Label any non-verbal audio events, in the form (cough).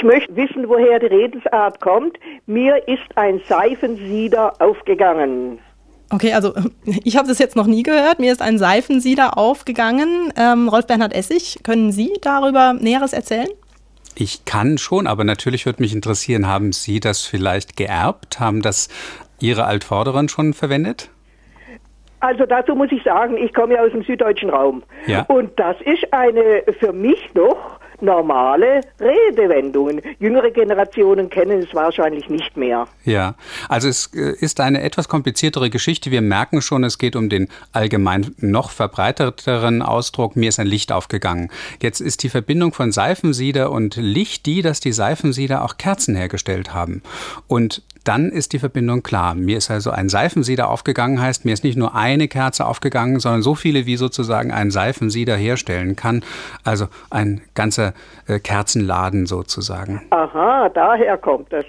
Ich möchte wissen, woher die Redensart kommt. Mir ist ein Seifensieder aufgegangen. Okay, also (laughs) ich habe das jetzt noch nie gehört. Mir ist ein Seifensieder aufgegangen. Ähm, Rolf Bernhard Essig, können Sie darüber Näheres erzählen? Ich kann schon, aber natürlich würde mich interessieren, haben Sie das vielleicht geerbt? Haben das Ihre Altvorderen schon verwendet? Also dazu muss ich sagen, ich komme ja aus dem süddeutschen Raum. Ja. Und das ist eine für mich noch normale Redewendungen. Jüngere Generationen kennen es wahrscheinlich nicht mehr. Ja, also es äh, ist eine etwas kompliziertere Geschichte. Wir merken schon, es geht um den allgemein noch verbreiteteren Ausdruck, mir ist ein Licht aufgegangen. Jetzt ist die Verbindung von Seifensieder und Licht die, dass die Seifensieder auch Kerzen hergestellt haben. Und dann ist die Verbindung klar. Mir ist also ein Seifensieder aufgegangen, heißt, mir ist nicht nur eine Kerze aufgegangen, sondern so viele, wie sozusagen ein Seifensieder herstellen kann. Also ein ganzer äh, Kerzenladen sozusagen. Aha, daher kommt das.